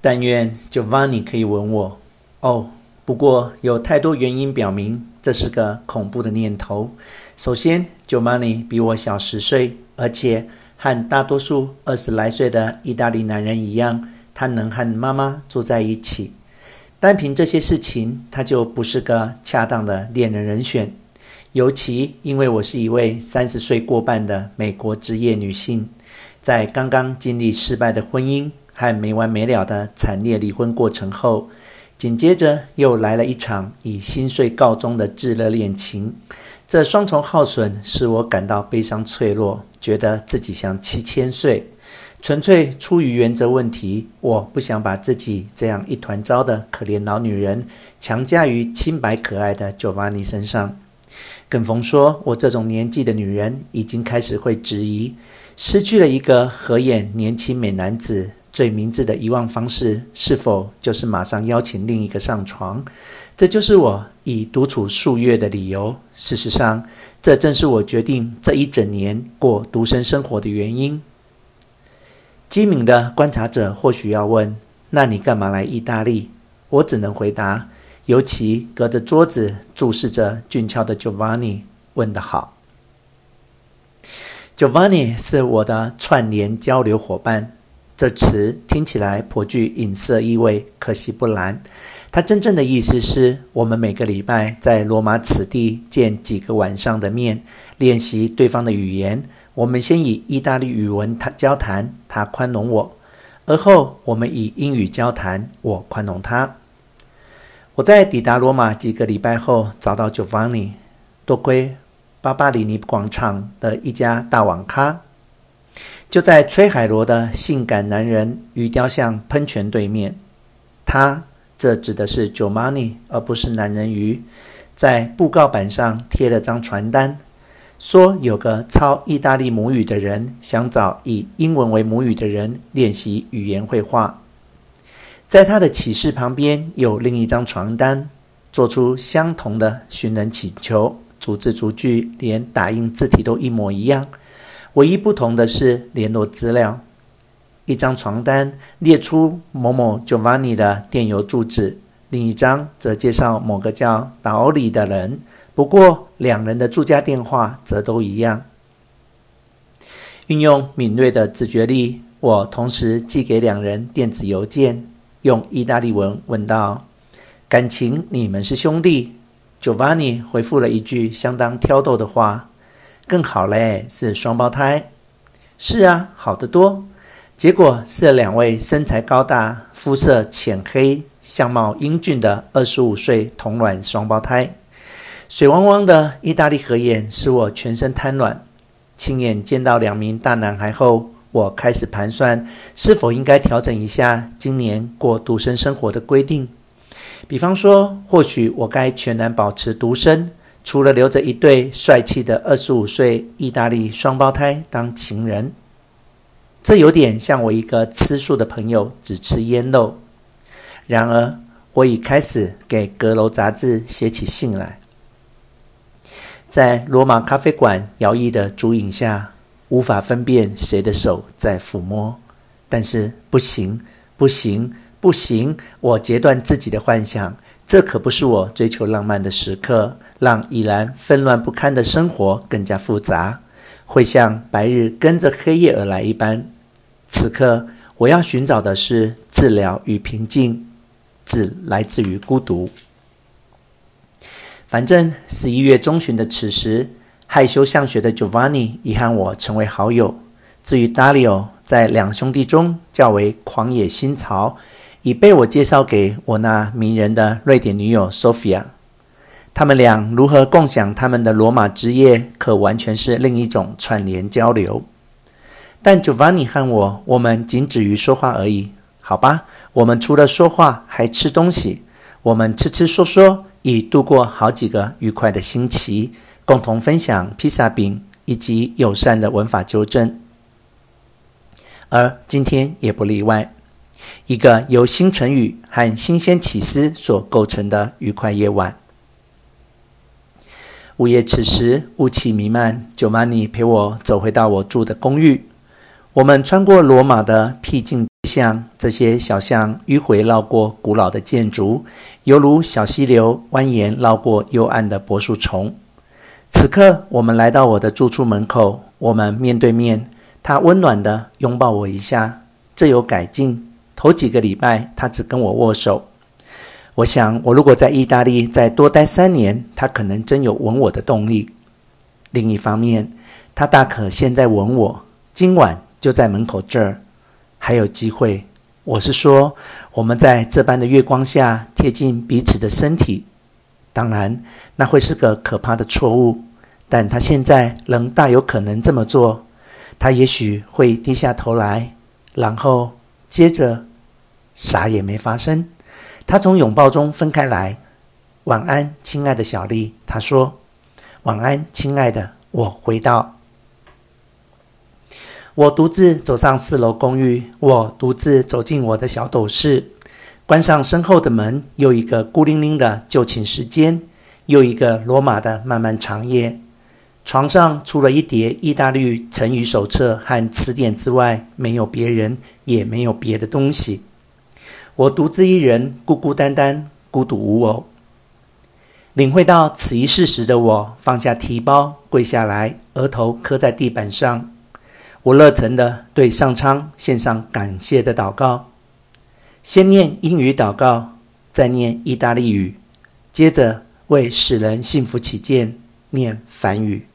但愿 Giovanni 可以吻我。哦，不过有太多原因表明这是个恐怖的念头。首先，Giovanni 比我小十岁，而且和大多数二十来岁的意大利男人一样，他能和妈妈住在一起。单凭这些事情，他就不是个恰当的恋人人选。尤其因为我是一位三十岁过半的美国职业女性，在刚刚经历失败的婚姻和没完没了的惨烈离婚过程后，紧接着又来了一场以心碎告终的炙热恋情。这双重耗损使我感到悲伤脆弱，觉得自己像七千岁。纯粹出于原则问题，我不想把自己这样一团糟的可怜老女人强加于清白可爱的 Giovanni 身上。更甭说，我这种年纪的女人已经开始会质疑：失去了一个合眼年轻美男子，最明智的遗忘方式是否就是马上邀请另一个上床？这就是我已独处数月的理由。事实上，这正是我决定这一整年过独身生活的原因。机敏的观察者或许要问：“那你干嘛来意大利？”我只能回答：“尤其隔着桌子注视着俊俏的 Giovanni，问得好。”Giovanni 是我的串联交流伙伴，这词听起来颇具隐色意味，可惜不然。它真正的意思是我们每个礼拜在罗马此地见几个晚上的面，练习对方的语言。我们先以意大利语文他交谈，他宽容我；而后我们以英语交谈，我宽容他。我在抵达罗马几个礼拜后，找到 Giovanni，多亏巴巴里尼广场的一家大网咖，就在崔海罗的性感男人鱼雕像喷泉对面。他，这指的是 Giovanni，而不是男人鱼，在布告板上贴了张传单。说有个操意大利母语的人想找以英文为母语的人练习语言会话。在他的启示旁边有另一张传单，做出相同的寻人请求，逐字逐句，连打印字体都一模一样。唯一不同的是联络资料。一张床单列出某某 Giovanni 的电邮住址，另一张则介绍某个叫岛里的人。不过，两人的住家电话则都一样。运用敏锐的直觉力，我同时寄给两人电子邮件，用意大利文问道：“感情你们是兄弟？”Giovanni 回复了一句相当挑逗的话：“更好嘞，是双胞胎。”“是啊，好得多。”结果是两位身材高大、肤色浅黑、相貌英俊的二十五岁同卵双胞胎。水汪汪的意大利合眼使我全身瘫软。亲眼见到两名大男孩后，我开始盘算是否应该调整一下今年过独身生活的规定。比方说，或许我该全然保持独身，除了留着一对帅气的二十五岁意大利双胞胎当情人。这有点像我一个吃素的朋友只吃腌肉。然而，我已开始给阁楼杂志写起信来。在罗马咖啡馆摇曳的烛影下，无法分辨谁的手在抚摸。但是不行，不行，不行！我截断自己的幻想，这可不是我追求浪漫的时刻，让已然纷乱不堪的生活更加复杂，会像白日跟着黑夜而来一般。此刻，我要寻找的是治疗与平静，只来自于孤独。反正十一月中旬的此时，害羞向学的 Giovanni 已和我成为好友。至于 Dario，在两兄弟中较为狂野新潮，已被我介绍给我那迷人的瑞典女友 Sophia。他们俩如何共享他们的罗马之夜，可完全是另一种串联交流。但 Giovanni 和我，我们仅止于说话而已。好吧，我们除了说话还吃东西，我们吃吃说说。已度过好几个愉快的星期，共同分享披萨饼以及友善的文法纠正，而今天也不例外。一个由新成语和新鲜起司所构成的愉快夜晚。午夜此时，雾气弥漫，Giovanni 陪我走回到我住的公寓。我们穿过罗马的僻静。巷这些小巷迂回绕过古老的建筑，犹如小溪流蜿蜒绕过幽暗的柏树丛。此刻，我们来到我的住处门口，我们面对面。他温暖地拥抱我一下，这有改进。头几个礼拜，他只跟我握手。我想，我如果在意大利再多待三年，他可能真有吻我的动力。另一方面，他大可现在吻我，今晚就在门口这儿，还有机会。我是说，我们在这般的月光下贴近彼此的身体。当然，那会是个可怕的错误，但他现在仍大有可能这么做。他也许会低下头来，然后接着啥也没发生。他从拥抱中分开来。晚安，亲爱的小丽。他说：“晚安，亲爱的。”我回道。我独自走上四楼公寓。我独自走进我的小斗室，关上身后的门。又一个孤零零的就寝时间，又一个罗马的漫漫长夜。床上除了一叠意大利成语手册和词典之外，没有别人，也没有别的东西。我独自一人，孤孤单单，孤独无偶。领会到此一事实的我，放下提包，跪下来，额头磕在地板上。我热诚地对上苍献上感谢的祷告，先念英语祷告，再念意大利语，接着为使人幸福起见，念梵语。